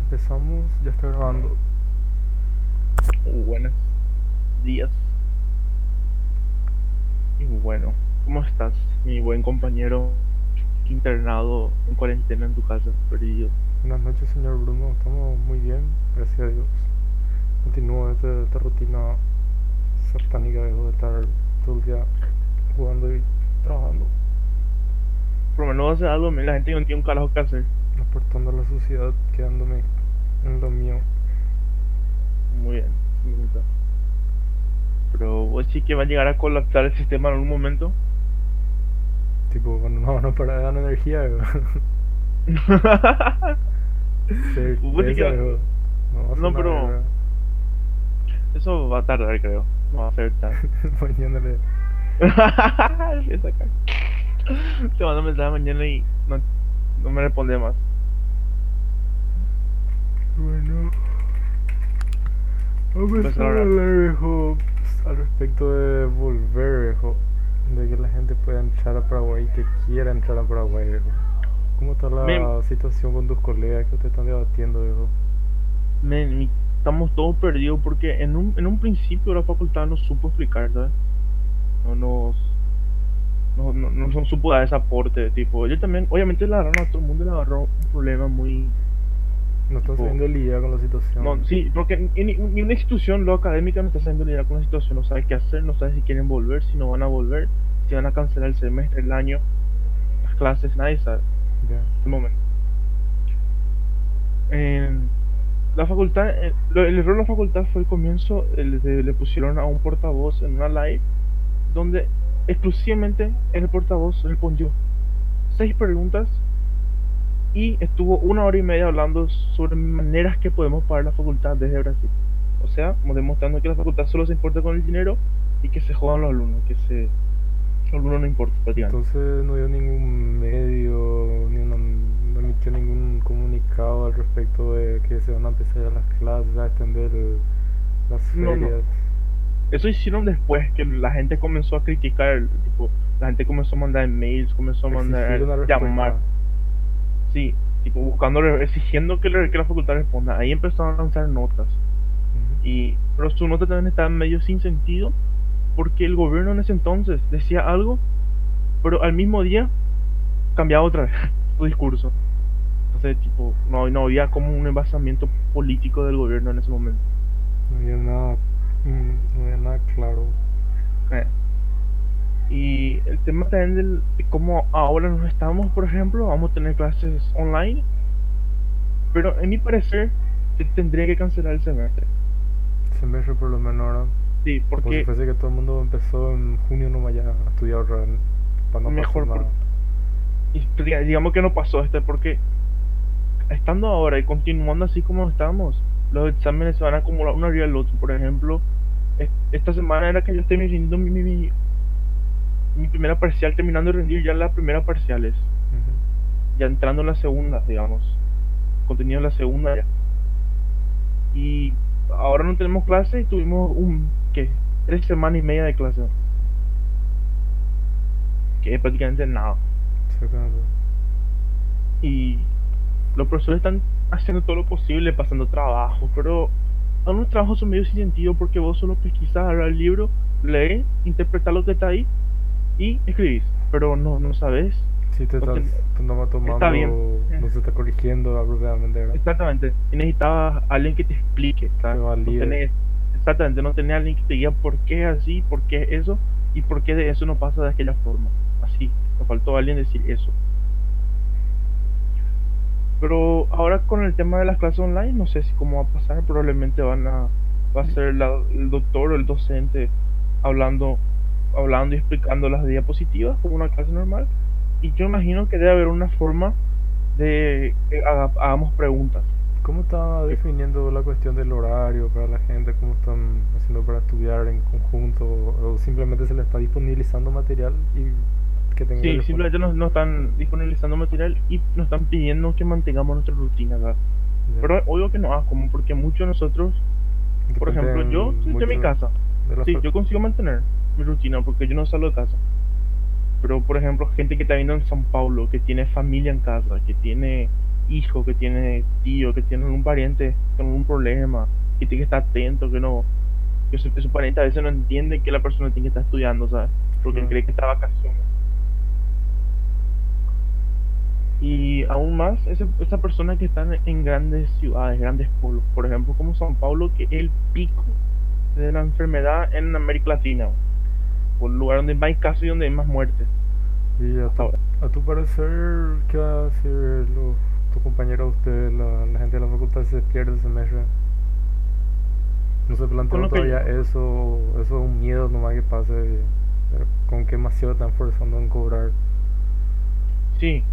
empezamos, ya está grabando. Buenos días. Y bueno, ¿cómo estás, mi buen compañero internado en cuarentena en tu casa, perdido? Buenas noches, señor Bruno. Estamos muy bien, gracias a Dios. Continúo esta, esta rutina satánica de estar todo el día jugando y trabajando, Por lo menos hace algo, la gente no tiene un carajo que hacer. Aportando a la sociedad, quedándome en lo mío. Muy bien. Pero vos sí que va a llegar a colapsar el sistema en algún momento. Tipo, cuando no van a parar de dar energía, Certeza. No, No, pero- weón. Eso va a tardar, creo. No va a ser tan. Mañana mando un mensaje mañana y no, no me responde más. Bueno. Vamos a hablar, viejo, al respecto de volver, viejo. De que la gente pueda entrar a Paraguay, que quiera entrar a Paraguay, viejo. ¿Cómo está la Men. situación con tus colegas que ustedes están debatiendo, viejo? Men, estamos todos perdidos porque en un, en un principio la facultad nos supo explicar, ¿sabes? No nos. No, no, no supo dar ese aporte, tipo. Ellos también, obviamente, le agarraron a todo el mundo, le agarró un problema muy. No están sabiendo lidiar con la situación. No, sí, porque ni, ni- una institución lo académica no está sabiendo lidiar con la situación, no sabe qué hacer, no sabe si quieren volver, si no van a volver, si van a cancelar el semestre, el año, las clases, nadie sabe. Ya. el momento. En la facultad, eh, el error de la facultad fue el comienzo, el de- le pusieron a un portavoz en una live donde exclusivamente el portavoz respondió seis preguntas y estuvo una hora y media hablando sobre maneras que podemos pagar la facultad desde Brasil. O sea, demostrando que la facultad solo se importa con el dinero y que se jodan los alumnos, que se los alumnos no importa prácticamente. Entonces no dio ningún medio, ni una- no emitió ningún comunicado al respecto de que se van a empezar las clases, a extender las No, no. ferias. Eso hicieron después que la gente comenzó a criticar, tipo, la gente comenzó a mandar mails, comenzó a mandar respuesta. llamar, sí, tipo buscando, exigiendo que, le- que la facultad responda. Ahí empezaron a lanzar notas y pero su nota también estaba medio sin sentido porque el gobierno en ese entonces decía algo, pero al mismo día cambiaba otra vez su discurso. Entonces, tipo, no, no había como un envasamiento político del gobierno en ese momento. No había nada, mm, no había nada claro. Eh. Y el tema también del, de cómo ahora nos estamos, por ejemplo, vamos a tener clases online, pero en mi parecer se tendría que cancelar el semestre. Semestre por lo menos ahora. Sí, porque fuese que todo el mundo empezó en junio no vaya a estudiar para no Mejor pasar nada. y diga- digamos que no pasó este, porque estando ahora y continuando así como estamos, los exámenes se van a acumular uno arriba del otro. Por ejemplo, es- esta semana era que yo estoy rindiendo mi, mi, mi, mi primera parcial, terminando de rendir ya las primeras parciales. Ya entrando en la segunda, digamos. Contenido en la segunda ya. Y ahora no tenemos clase y tuvimos un, ¿qué? Tres semanas y media de clase. Que es prácticamente nada. Y los profesores están haciendo todo lo posible, pasando trabajo, pero algunos trabajos son medio sin sentido porque vos solo pesquisas, agarrar el libro, lees, interpretar lo que está ahí y escribís. Pero no, no sabes Si te estás tomando, está bien. no se está corrigiendo apropiadamente, ¿verdad? Exactamente. Y necesitabas a alguien que te explique. No tenés- exactamente, no tenés a alguien que te diga por qué es así, por qué es eso y por qué de eso no pasa de aquella forma. Así, me faltó alguien decir eso. Pero ahora con el tema de las clases online, no sé si cómo va a pasar, probablemente van a va a ser la- el doctor o el docente hablando hablando y explicando las diapositivas como una clase normal y yo imagino que debe haber una forma de que haga- hagamos preguntas. ¿Cómo está definiendo la cuestión del horario para la gente? ¿Cómo están haciendo para estudiar en conjunto? ¿O simplemente se le está disponibilizando material y que tenga Sí, simplemente nos, nos están disponibilizando material y nos están pidiendo que mantengamos nuestra rutina, ¿verdad? Ya. Pero obvio que no como porque muchos de nosotros, por ejemplo, yo estoy en mi casa, de sí, yo consigo mantener mi rutina porque yo no salgo de casa. Pero por ejemplo, gente que está viendo en San Paulo, que tiene familia en casa, que tiene hijo, que tiene tío, que tiene un pariente con un problema, que tiene que estar atento, que no, que su, que su pariente a veces no entiende que la persona tiene que estar estudiando, ¿sabes? Porque Claro. cree que está vacaciones. Y aún más, ese- esas personas que están en grandes ciudades, grandes pueblos, por ejemplo, como San Paulo, que es el pico de la enfermedad en América Latina, el lugar donde más hay casos y donde hay más muertes. Y a tu, a tu parecer, ¿qué va a decir los, tus compañeros, ustedes, la, la gente de la facultad se pierde el semestre? ¿No se planteó que todavía yo- eso? ¿Eso es un miedo nomás que pase? Pero ¿Con qué demasiado están forzando en cobrar? Sí,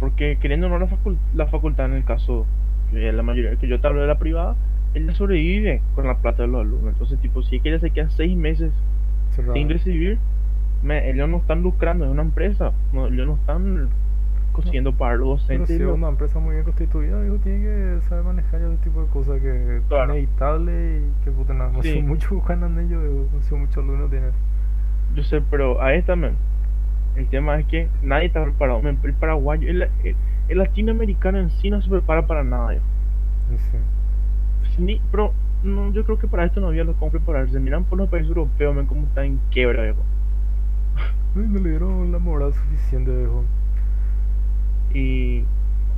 porque queriendo no la, facul- la facultad en el caso, de la mayoría que yo te hablo de la privada, ella sobrevive con la plata de los alumnos. Entonces, tipo, si ella se queda seis meses Cerrado. sin recibir, me- ellos no están lucrando, es una empresa, no, ellos no están consiguiendo pagar los Pero docentes. si y es una empresa muy bien constituida, digo, tiene que saber manejar ese tipo de cosas que es Claro. inevitable y que puta, no, Sí. mucho ganan ellos, no muchos alumnos tienen. Yo sé, pero a esta, men, el tema es que nadie está preparado. el paraguayo, el, el- el latinoamericano en sí no se prepara para nada. Si ni- pero no, yo creo que para esto no había los cómo prepararse. Miran por los países europeos, men, cómo están en quiebra, viejo. Ay, no le dieron la moral suficiente, viejo. Y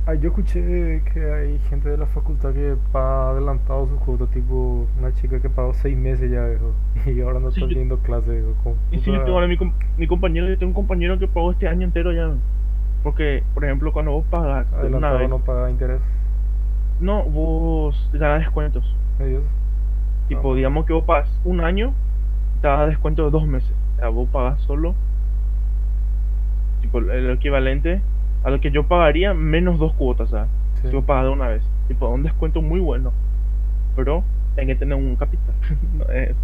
Ah, yo escuché que hay gente de la facultad que paga adelantado su cuota, tipo una chica que pagó seis meses ya, viejo, y ahora no Sí, está teniendo clase, viejo. como Y sí, yo puta- tengo ahora mi, com- mi compañero, yo tengo un compañero que pagó este año entero ya. Porque, por ejemplo, cuando vos pagas una adelantado vez, no paga interés. no, vos ganas descuentos. Tipo, Ah. digamos que vos pagas un año, te da descuento de dos meses. O sea, vos pagas solo, tipo, el equivalente a lo que yo pagaría menos dos cuotas, ¿sabes? Sí. Vos pagas de una vez. Tipo, un descuento muy bueno. Pero hay que tener un capital. No es-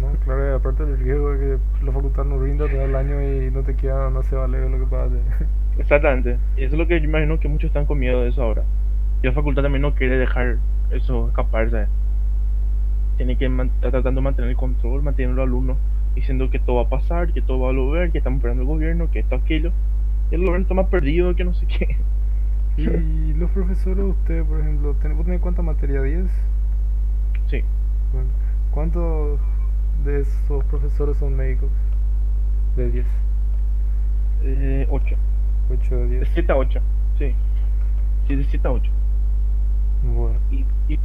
No, claro, y aparte del riesgo de que la facultad no rinda todo el año y no te queda, no se vale lo que pagas. Exactamente. Y eso es lo que yo imagino que muchos están con miedo de eso ahora. Y la facultad también no quiere dejar eso escapar, ¿sabes? Tiene que está tratando de mantener el control, mantener los alumnos diciendo que todo va a pasar, que todo va a volver, que estamos esperando el gobierno, que esto, aquello. Y el gobierno está más perdido que no sé qué. Y los profesores, usted, por ejemplo, ¿ten- ¿vos tenés cuánta materia? ¿10? Sí. Bueno, ¿cuántos de esos profesores son médicos? De 10. Eh, 8. 8 de De 10. 7 a 8. Sí. Sí, de 7 a 8. Bueno. Y, y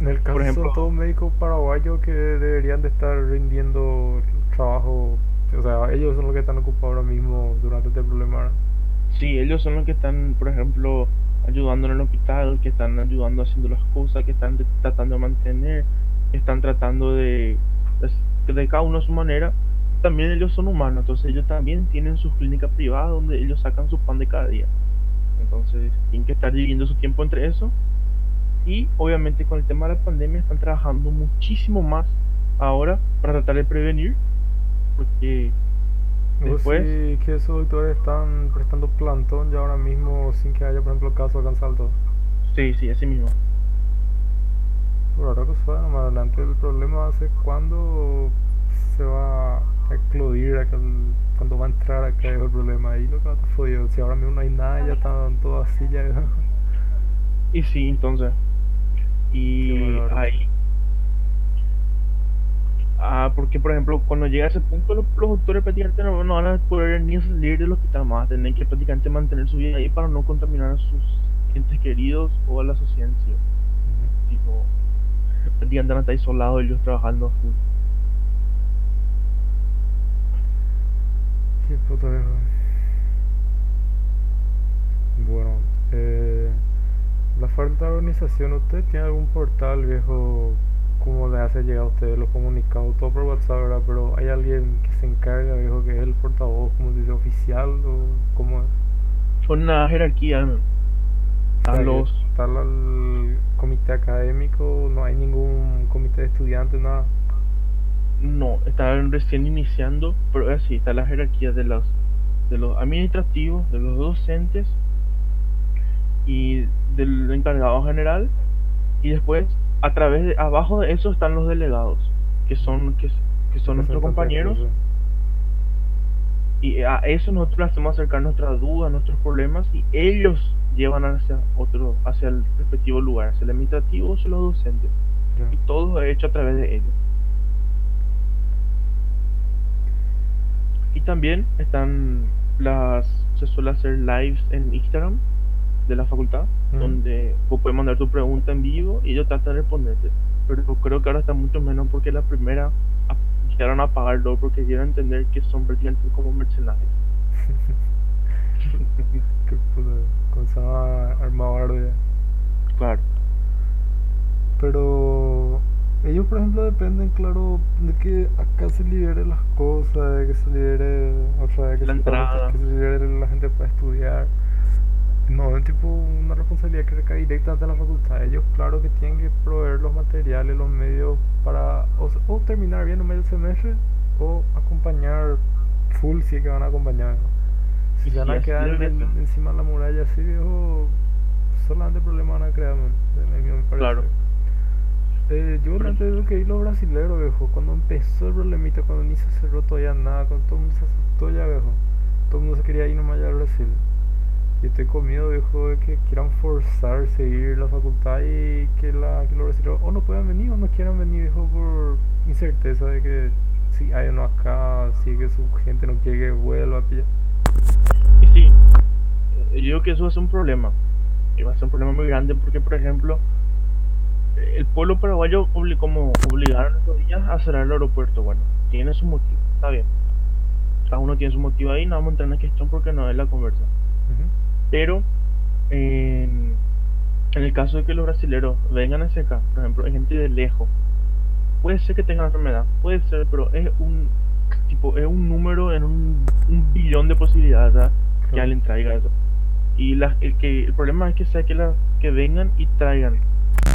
En el caso ejemplo- son todos médicos paraguayos que deberían de estar rindiendo trabajo. O sea, ellos son los que están ocupados ahora mismo durante este problema. Sí, ellos son los que están, por ejemplo, ayudando en el hospital, que están ayudando haciendo las cosas, que están de- tratando de mantener, que están tratando de, de, de cada uno a su manera. También ellos son humanos, entonces ellos también tienen sus clínicas privadas donde ellos sacan su pan de cada día. Entonces tienen que estar dividiendo su tiempo entre eso. Y obviamente con el tema de la pandemia están trabajando muchísimo más ahora para tratar de prevenir. Porque ¿Vos Después- sí que esos doctores están prestando plantón ya ahora mismo sin que haya, por ejemplo, casos acá en Salto? sí, sí, así mismo. Por ahora que suena más adelante el problema va a ser cuándo se va a eclodir acá, cuándo va a entrar acá el problema ahí lo que va a estar jodido. Si ahora mismo no hay nada, ya están todos así ya. Y sí, entonces. Y ahí. Ah, porque por ejemplo, cuando llega a ese punto, los, los doctores prácticamente no, no van a poder ni salir del hospital más, tienen que prácticamente mantener su vida ahí para no contaminar a sus entes queridos o a la sociedad en sí. Tipo, prácticamente van a estar isolados ellos trabajando full. Qué puta. Bueno, eh, la falta de organización, ¿usted tiene algún portal viejo? ¿Cómo le hace llegar a ustedes los comunicados? Todo por WhatsApp, ¿verdad? Pero ¿hay alguien que se encarga, viejo, que es el portavoz, como se dice, oficial o cómo es? Son una jerarquía, ¿no? A los. Está el comité académico, no hay ningún comité de estudiantes, nada. No, están recién iniciando, pero es así, está la jerarquía de los, de los administrativos, de los docentes y del encargado general. Y después, a través de, abajo de eso están los delegados, que son, que, que son nuestros compañeros. Y a eso nosotros le hacemos acercar nuestras dudas, nuestros problemas y ellos llevan hacia otro, hacia el respectivo lugar, hacia el administrativo o hacia los docentes. Y todo es hecho a través de ellos. Y también están las, se suele hacer lives en Instagram de la facultad, donde vos puedes mandar tu pregunta en vivo y ellos tratan de responderte. Pero creo que ahora está mucho menos porque la primera llegaron a pagarlo porque dieron a entender que son prácticamente como mercenarios. Qué puta, con esa armabardia. Claro. Pero ellos, por ejemplo, dependen, claro, de que acá se libere las cosas, de que se libere otra vez, que, La se, entrada. que se libere la gente para estudiar. No, es tipo una responsabilidad que recae directamente en la facultad. Ellos, claro, que tienen que proveer los materiales, los medios para o, terminar bien un medio semestre o acompañar full si es que van a acompañar. Si van a quedar en- encima de la muralla así, viejo, solamente problemas van a crear, man, me parece. Claro. Eh, yo de lo que los brasileros, viejo, cuando empezó el problemita, cuando ni se cerró todavía nada, cuando todo el mundo se asustó ya, viejo, todo el mundo se quería ir nomás ya al Brasil. Y estoy con miedo, viejo, de que quieran forzar a seguir la facultad y que, la, que los brasileños o no puedan venir o no quieran venir, viejo, por incerteza de que si hay uno acá, si que su gente no quiere que vuelva a pillar. Y sí, eh, yo digo que eso va a ser un problema. Y va a ser un problema muy grande porque, por ejemplo, eh, el pueblo paraguayo obli- como obligaron estos días a cerrar el aeropuerto. Bueno, tiene su motivo, está bien. Cada uno tiene su motivo ahí, no vamos a entrar en la cuestión porque no es la conversa. Pero en, el caso de que los brasileros vengan hacia acá, por ejemplo, hay gente de lejos, puede ser que tengan enfermedad, puede ser, pero es un tipo, es un número en un, billón de posibilidades que alguien traiga eso. Y la- el, que, el problema es que sea que, la, que vengan y traigan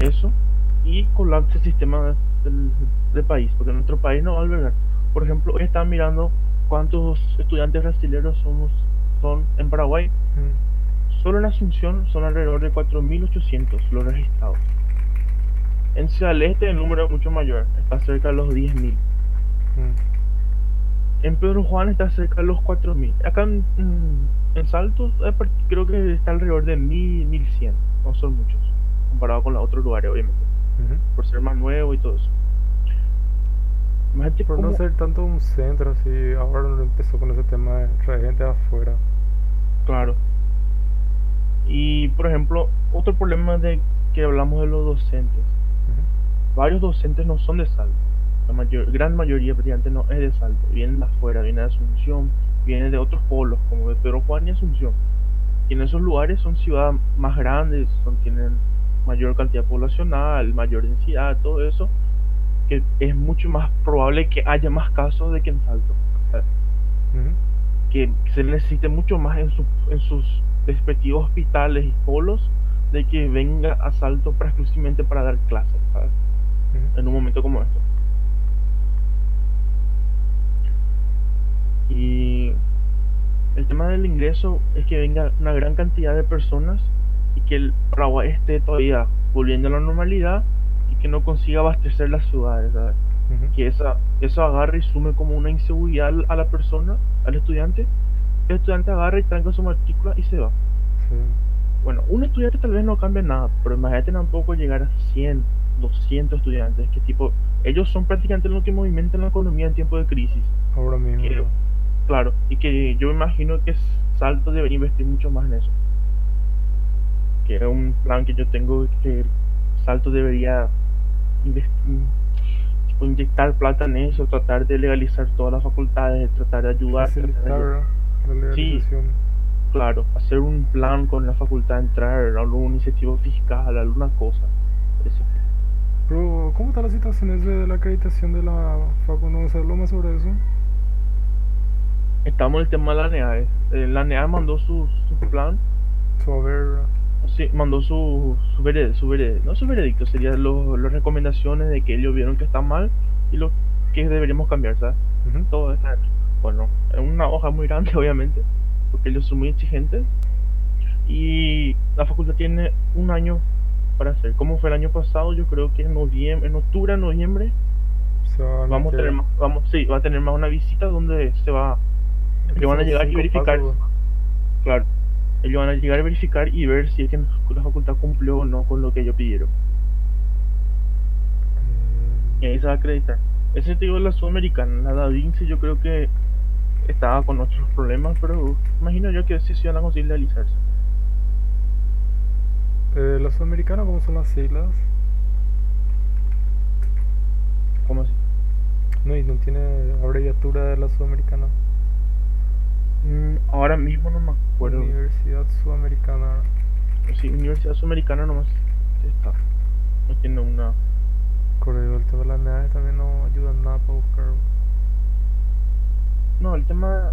eso y colapse el sistema de- del, del país, porque nuestro país no va a albergar. Por ejemplo, hoy están mirando cuántos estudiantes brasileños somos, son en Paraguay. Solo en Asunción son alrededor de 4.800 los registrados. En Ciudad del Este el número es mucho mayor, está cerca de los 10.000. Mm. En Pedro Juan está cerca de los 4.000. Acá en, mm, en Saltos eh, creo que está alrededor de 1.000, 1.100. No son muchos, comparado con los otros lugares, obviamente. Por ser más nuevo y todo eso. Imagínate Por no cómo- ser tanto un centro así, ahora no empezó con ese tema de traer gente afuera. Claro. Y por ejemplo, otro problema de que hablamos de los docentes. Varios docentes no son de Salto. La mayor, gran mayoría prácticamente no es de Salto. Vienen de afuera, vienen de Asunción, vienen de otros polos, como de Pedro Juan y Asunción. Y en esos lugares son ciudades más grandes, son, tienen mayor cantidad poblacional, mayor densidad, todo eso, que es mucho más probable que haya más casos de que en Salto. Que se necesite mucho más en, su- en sus respectivos hospitales y polos de que venga a Salto para exclusivamente para dar clases, ¿sabes? En un momento como esto. Y el tema del ingreso es que venga una gran cantidad de personas y que el Paraguay esté todavía volviendo a la normalidad y que no consiga abastecer las ciudades, ¿sabes? Que esa, eso agarre y sume como una inseguridad a la persona, al estudiante. El estudiante agarra y tranca su matrícula y se va. Sí. Bueno, un estudiante tal vez no cambie nada, pero imagínate tampoco llegar a 100, 200 estudiantes, que tipo, ellos son prácticamente lo que movimentan la economía en tiempo de crisis. Ahora mismo. Claro, y que yo imagino que Salto debería invertir mucho más en eso. Que es un plan que yo tengo que Salto debería inyectar plata en eso, tratar de legalizar todas las facultades, tratar de ayudar. tratar de la legalización. Claro, hacer un plan con la facultad, entrar a algún incentivo fiscal, alguna cosa. Ese- Pero, ¿cómo está la situación ese de la acreditación de la facu? ¿No se habló más sobre eso? Estamos en el tema de la NEAE. Eh, la NEAE mandó su, su plan, So, a ver, sí, mandó su, su, vered- su vered- no su veredicto, serían los- las recomendaciones de que ellos vieron que está mal y lo que deberíamos cambiar, ¿sabes? Todo está, bueno, es una hoja muy grande, obviamente, porque ellos son muy exigentes y la facultad tiene un año para hacer. Como fue el año pasado, yo creo que en noviembre, en octubre, noviembre, se va a vamos a tener más, vamos, sí, va a tener más una visita donde se va Ellos van a llegar y verificar. pasos, Claro. Ellos van a llegar a verificar y ver si es que la facultad cumplió o no con lo que ellos pidieron. Y ahí se va a acreditar. Ese te digo la Sudamericana. La Da Vinci yo creo que estaba con otros problemas, pero imagino yo que sí se van a conseguir realizarse. eh, ¿La sudamericana cómo son las siglas? ¿Cómo así? No, y no tiene abreviatura de la sudamericana. Mm, ahora mismo no me acuerdo. Universidad Sudamericana. Sí, Universidad Sudamericana nomás está. No tiene una. Correo, el tema de las unidades también no ayuda nada para buscar. No, el tema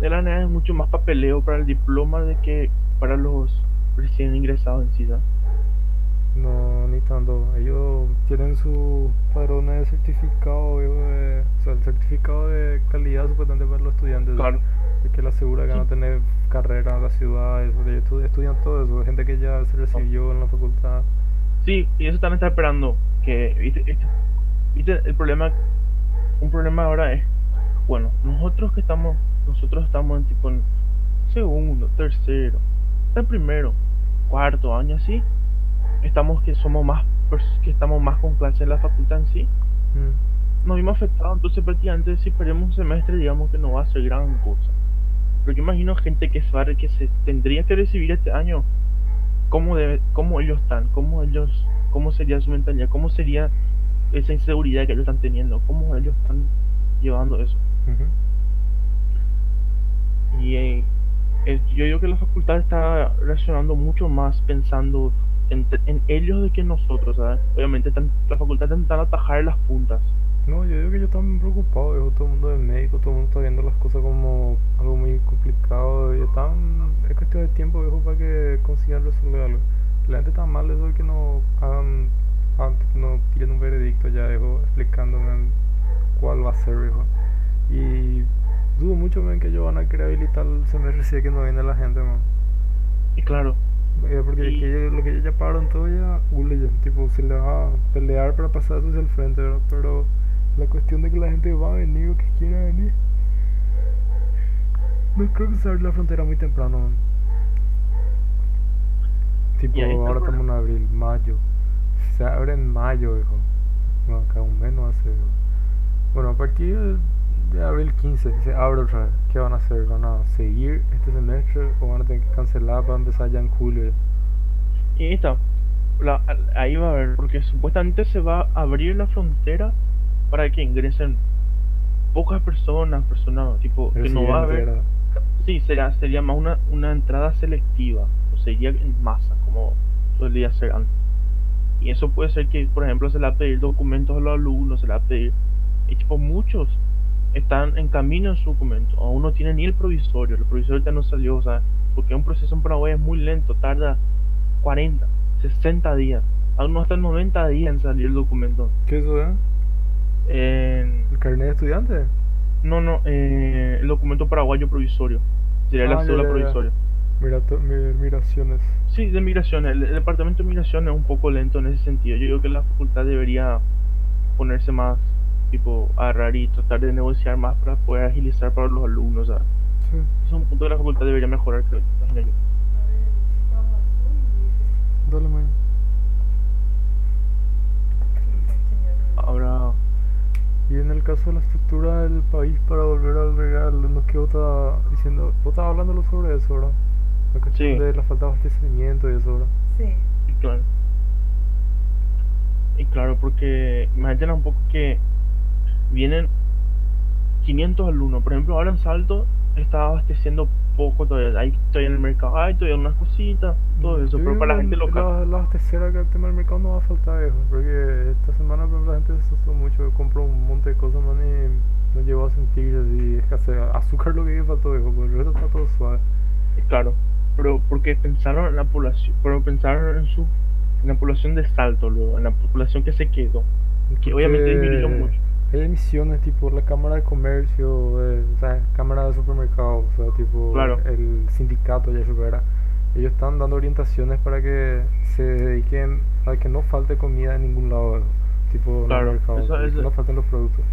de la NEA es mucho más papeleo para el diploma de que para los recién ingresados en ¿sabes? No, ni tanto. Ellos tienen sus padrones de certificado, de- o sea, el certificado de calidad supuestamente para los estudiantes. Claro. Que le asegura que van a tener carrera en la ciudad, eso, ellos estudian todo eso, gente que ya se recibió en la facultad. Sí, y eso también está esperando. Que, ¿viste? Este- ¿viste? El problema, un problema ahora es, bueno, nosotros que estamos, nosotros estamos en tipo en segundo, tercero, hasta primero, cuarto año así, estamos que somos más, que estamos más con clase en la facultad en sí, Mm. nos vimos afectados, entonces prácticamente si perdemos un semestre, digamos que no va a ser gran cosa. Pero yo imagino gente que se, va a- que se tendría que recibir este año, cómo, debe, cómo ellos están, cómo ellos, cómo sería su mentalidad, cómo sería esa inseguridad que ellos están teniendo, cómo ellos están llevando eso. Y eh, yo digo que la facultad está reaccionando mucho más pensando en, en ellos de que en nosotros, ¿sabes? Obviamente están- la facultad está intentando atajar las puntas. No, yo digo que yo también preocupado, viejo, todo el mundo es médico, todo el mundo está viendo las cosas como algo muy complicado y están, es cuestión de tiempo, viejo, para que consigan resolver algo. La gente está mal eso de que no hagan, no tiren un veredicto ya, viejo, explicándome cuál va a ser, viejo. Y dudo mucho, men, que ellos van a querer habilitar el es que no viene la gente, man. Y claro, Eh, Porque Y- que ellos- lo que ellos ya pagaron todo ya, ya, tipo, se le va a pelear para pasar eso hacia el frente, ¿verdad? Pero la cuestión de que la gente va a venir o que quiera venir, no creo que se abra la frontera muy temprano. Tipo, ahora estamos en abril, mayo. Se abre en mayo, hijo. No, acá un mes no hace. Bueno, a partir de abril 15 se abre otra vez. ¿Qué van a hacer? ¿Van a seguir este semestre o van a tener que cancelar para empezar ya en julio? y está. La- ahí va a haber, porque supuestamente se va a abrir la frontera para que ingresen pocas personas, personas tipo que no va a haber. Sí, sería, sería más una, una entrada selectiva, o sería en masa, como solía ser antes. Y eso puede ser que, por ejemplo, se le va a pedir documentos a los alumnos, se le va a pedir. Y tipo, muchos están en camino en su documento, aún no tienen ni el provisorio, el provisorio ya no salió, o sea, porque un proceso en Paraguay es muy lento, tarda 40, 60 días, aún no hasta 90 días en salir el documento. ¿Qué eso es? En- ¿El carnet de estudiante? no, no, eh, el documento paraguayo provisorio, sería Ah, la ya, cédula provisoria. Mira, mi- migraciones. Sí, de migración. El, el departamento de migración es un poco lento en ese sentido. Yo digo que la facultad debería ponerse más, tipo, a agarrar y tratar de negociar más para poder agilizar para los alumnos. ¿sabes? Sí. Es un punto que la facultad debería mejorar, creo. yo. Dale, man. Ahora, Y en el caso de la estructura del país para volver a albergar alumnos que vos estabas diciendo, vos estabas hablándolo sobre eso, ¿verdad? La cuestión Sí. de la falta de abastecimiento y eso, ¿verdad? Sí. y claro. Y claro, porque imagínate un poco que vienen 500 alumnos. Por ejemplo, ahora en Salto está abasteciendo poco todavía. Hay todavía en el mercado, hay todavía unas cositas, todo eso. yo Pero para la que gente local. La, la abastecera acá, el tema del mercado no va a faltar, viejo. Porque esta semana, ejemplo, la gente se asustó mucho. Compró un monte de cosas, man, y no llegó a sentir así escasez. Azúcar lo que faltó, viejo, porque el resto está todo suave. Claro, pero porque pensaron en la población, pero pensaron en su en la población de Salto, luego, en la población que se quedó, que obviamente disminuyó Porque mucho. Hay emisiones tipo la Cámara de Comercio, eh, o sea, Cámara de Supermercados, o sea, tipo Claro. el sindicato, ya eso era. Ellos están dando orientaciones para que se dediquen a que no falte comida en ningún lado, tipo en Claro, eso- y que eso- no falten los productos.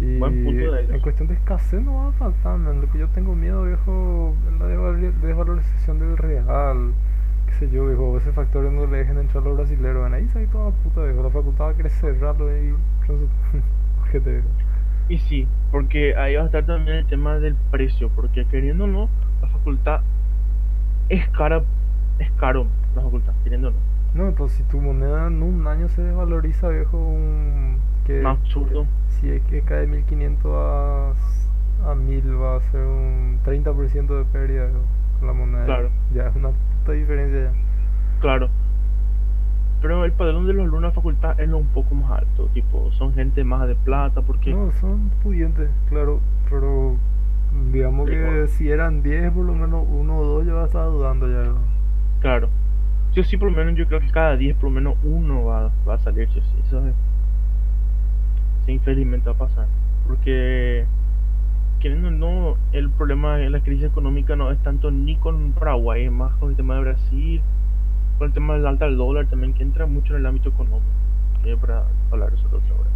Y en cuestión de escasez no va a faltar, man. Lo que yo tengo miedo, viejo, es la desvalorización del real. Qué sé yo, viejo, ese factor no le dejen entrar a los brasileños. Van ahí se toda puta, viejo. La facultad va a querer cerrarlo y Y sí, porque ahí va a estar también el tema del precio, porque queriendo o no, la facultad es cara, es caro la facultad, queriendo o no. No, pues si tu moneda en un año se desvaloriza, viejo, un... Que, Un absurdo. Si es que cae 1500 a, a 1000 va a ser un 30% de pérdida viejo, con la moneda. Claro. Ya es una puta diferencia ya. Claro. Pero el padrón de los alumnos de la facultad es lo un poco más alto, tipo, son gente más de plata, porque No, son pudientes, claro, pero digamos que si eran 10, por lo menos uno o dos yo estaba dudando ya. Claro. Yo sí, por lo menos, yo creo que cada 10 por lo menos uno va, va a salir, sí, sí. Eso es. Sí, infelizmente va a pasar. Porque, queriendo o no, el problema de la crisis económica no es tanto ni con Paraguay, es más con el tema de Brasil, con el tema del alta del dólar también, que entra mucho en el ámbito económico. Eh, para hablar de otra hora.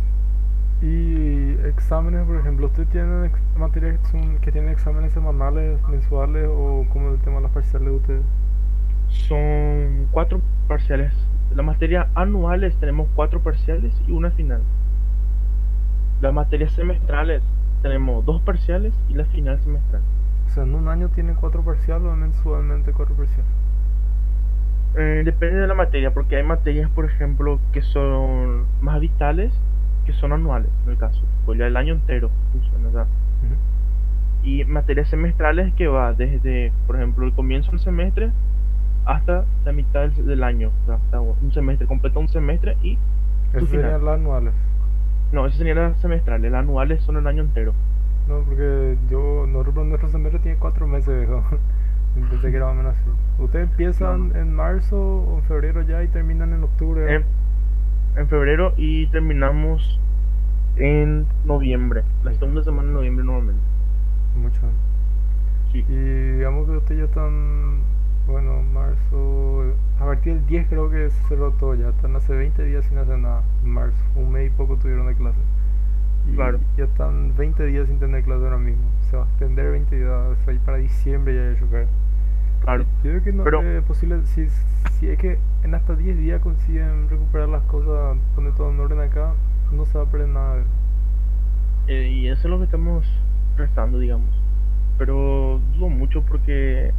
Y exámenes, por ejemplo, ¿usted tiene materias que, son- que tienen exámenes semanales, mensuales o como el tema de las parciales de ustedes? Son cuatro parciales. Las materias anuales tenemos cuatro parciales y una final. Las materias semestrales tenemos dos parciales y la final semestral. O sea, en un año tienen cuatro parciales o mensualmente cuatro parciales. Eh, depende de la materia, porque hay materias, por ejemplo, que son más vitales, que son anuales, en el caso. Pues ya el año entero funciona, ¿verdad? Y materias semestrales que va desde, por ejemplo, el comienzo del semestre hasta la mitad del, del año. o sea, hasta un semestre, completa un semestre y Esas serían las anuales. No, esas serían las semestrales, las anuales son el año entero. No, porque yo, nosotros nuestro semestre tiene cuatro meses, viejo. Pensé que era más o menos así. ¿Ustedes empiezan No. en marzo o en febrero ya y terminan en octubre? En, en febrero y terminamos en noviembre, la segunda semana de noviembre normalmente. Mucho. Sí, Y digamos que ustedes ya están, bueno, marzo, a partir del 10 creo que se cerró todo ya, están hace 20 días sin hacer nada, en marzo, un mes y poco tuvieron de clase. Y Claro. ya están 20 días sin tener clase ahora mismo, se va a extender 20 días, o sea, para diciembre ya yo creo. Claro. Yo creo que no Pero- es posible, si, si es que en hasta 10 días consiguen recuperar las cosas, poner todo en orden acá, no se va a perder nada. Eh, y eso es lo que estamos restando, digamos. Pero dudo mucho porque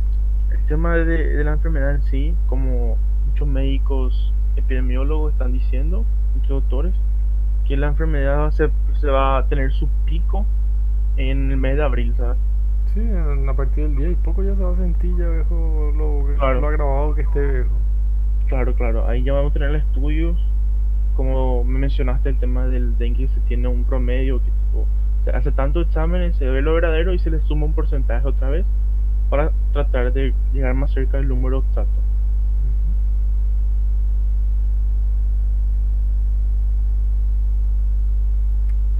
el tema de, de la enfermedad en sí, como muchos médicos epidemiólogos están diciendo, muchos doctores, que la enfermedad se, se va a tener su pico en el mes de abril, ¿sabes? Sí, en- a partir del 10 y poco ya se va a sentir ya viejo lo, Claro. lo agravado que esté viejo. Claro, claro, ahí ya vamos a tener estudios, como me mencionaste el tema del dengue, se tiene un promedio que tipo, se hace tantos exámenes, se ve lo verdadero y se le suma un porcentaje otra vez para tratar de llegar más cerca del número exacto.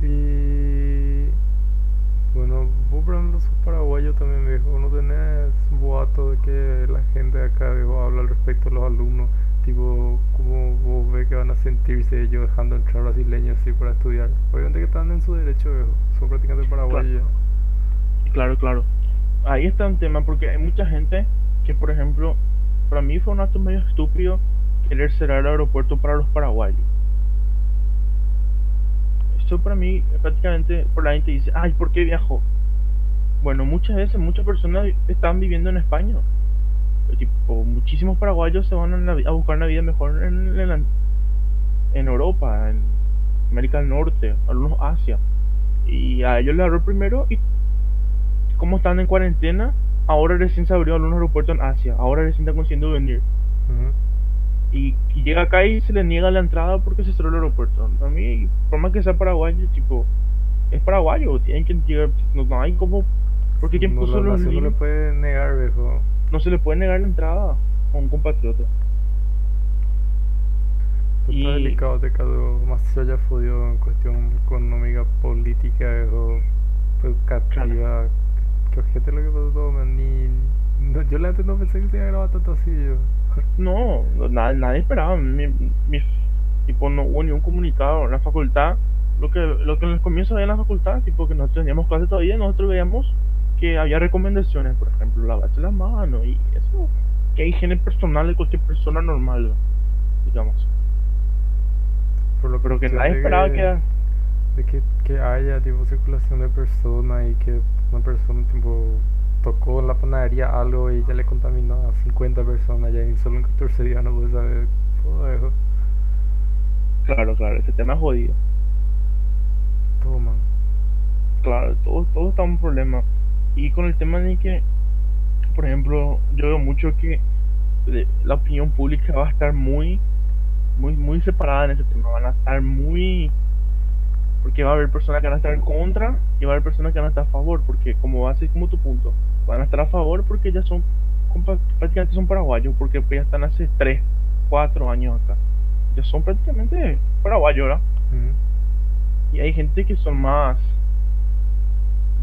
Y bueno, vos por ejemplo sos paraguayo también viejo, no tenés de que la gente de acá viejo habla al respecto de los alumnos, tipo cómo vos ves que van a sentirse ellos dejando entrar brasileños así para estudiar. Obviamente que están en su derecho viejo, son prácticamente paraguayos. Claro, claro. Ahí está un tema porque hay mucha gente que, por ejemplo, para mí fue un acto medio estúpido querer cerrar el aeropuerto para los paraguayos. Esto para mí prácticamente por la gente dice, ay, ¿por qué viajó? Bueno, muchas veces muchas personas están viviendo en España. Tipo, muchísimos paraguayos se van a, a buscar una vida mejor en, en, Europa, en América del Norte, algunos Asia. Y a ellos les agarró primero y como están en cuarentena, ahora recién se abrió algunos aeropuertos en Asia, ahora recién están consiguiendo venir. Y llega acá y se le niega la entrada porque se cerró el aeropuerto. A mí, por más que sea paraguayo, tipo, es paraguayo, tienen que llegar, no, no hay como, porque quien No, puso la los no le puede negar viejo. no se le puede negar la entrada a un compatriota. Está Y- delicado este caso, más haya jodido en cuestión económica, política, viejo, educativa. Que ojete lo que pasó todo, man, ni... no, yo la antes no pensé que se iba a grabar tanto así, yo. No, na- nadie esperaba, mi, mi- tipo, no hubo ni un comunicado, la facultad lo que, lo que en el comienzo había en la facultad, tipo que nosotros teníamos clases todavía, nosotros veíamos que había recomendaciones, por ejemplo, lavarse las manos y eso, que hay higiene personal de cualquier persona normal, digamos. Por lo Pero que nadie esperaba que, que... de que, que haya tipo circulación de personas y que una persona tipo tocó en la panadería algo y ya le contaminó a 50 personas ya y solo en 14 días no puede saber todo eso. Claro, claro, ese tema es jodido. Todo man. Claro, todo, todo está un problema. Y con el tema de que, por ejemplo, yo veo mucho que la opinión pública va a estar muy, muy, muy separada en ese tema. Van a estar muy... Porque va a haber personas que van a estar en contra y va a haber personas que van a estar a favor. Porque como va a ser como tu punto, van a estar a favor porque ya son, prácticamente son paraguayos, porque pues ya están hace 3, 4 años acá. Ya son prácticamente paraguayos, ¿verdad? Y hay gente que son más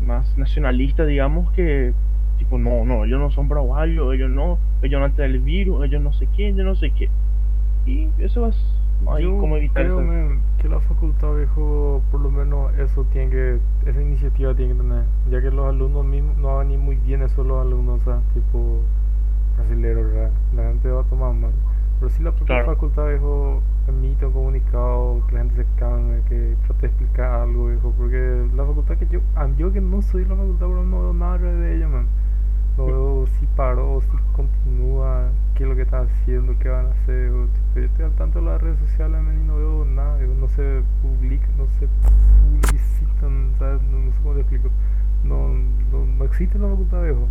más nacionalistas, digamos, que tipo, no, no, ellos no son paraguayos, ellos no, ellos no han traído el virus, ellos no sé qué, ellos no sé qué. Y eso es ahí Yo como evitar creo eso. men, que la facultad viejo por lo menos eso tiene que esa iniciativa tiene que tener ya que los alumnos mismos no van venir muy bien esos los alumnos o sea tipo brasileros ¿verdad? la gente va a tomar mal pero si la propia Claro. facultad viejo emite un comunicado que la gente se calme que trate de explicar algo viejo porque la facultad que yo ah, yo que no soy de la facultad pero no veo nada de ella man no veo si paró, si continúa, qué es lo que está haciendo, qué van a hacer. o tipo, yo estoy al tanto de las redes sociales man, y no veo nada, no se publica, no se publicitan, ¿sabes? No, no sé cómo te explico. No, no, no existe la facultad viejo.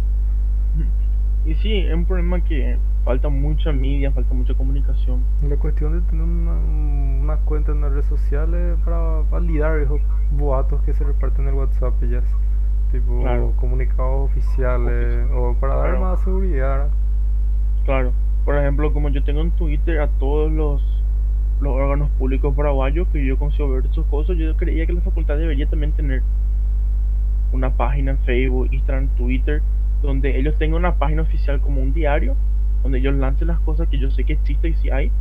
Y sí, es un problema que falta mucha media, falta mucha comunicación. La cuestión de tener una, una cuenta en las redes sociales para validar esos boatos que se reparten en el WhatsApp y ya. Tipo Claro. comunicados oficiales o para dar más seguridad. Claro, por ejemplo, como yo tengo en Twitter a todos los, los órganos públicos paraguayos que yo consigo ver sus cosas, yo creía que la facultad debería también tener una página en Facebook, Instagram, Twitter, donde ellos tengan una página oficial como un diario, donde ellos lancen las cosas que yo sé que existen y si hay,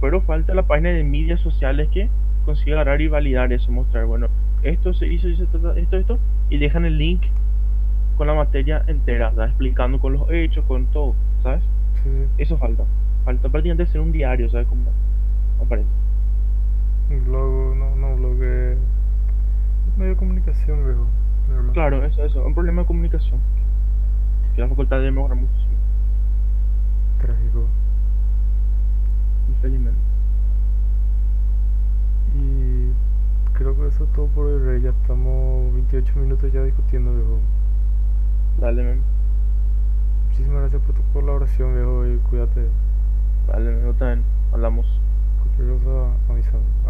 pero falta la página de medias sociales que consiga agarrar y validar eso, mostrar, bueno, esto se hizo, esto, esto, esto, y dejan el link con la materia entera, ¿sabes? explicando con los hechos, con todo, ¿sabes? Sí. Eso falta. Falta prácticamente ser un diario, ¿sabes? Como aparece. Un blog, no, no, blog eh, medio de comunicación, viejo. Claro, eso, eso. Un problema de comunicación. Que la facultad debe mejorar muchísimo. Trágico. Infelizmente. Y creo que eso es todo por el rey. Ya estamos 28 minutos ya discutiendo, viejo. Dale, men. Muchísimas gracias por tu colaboración, viejo, y cuídate. Dale. Yo también. Hablamos. Cualquier cosa, avísame.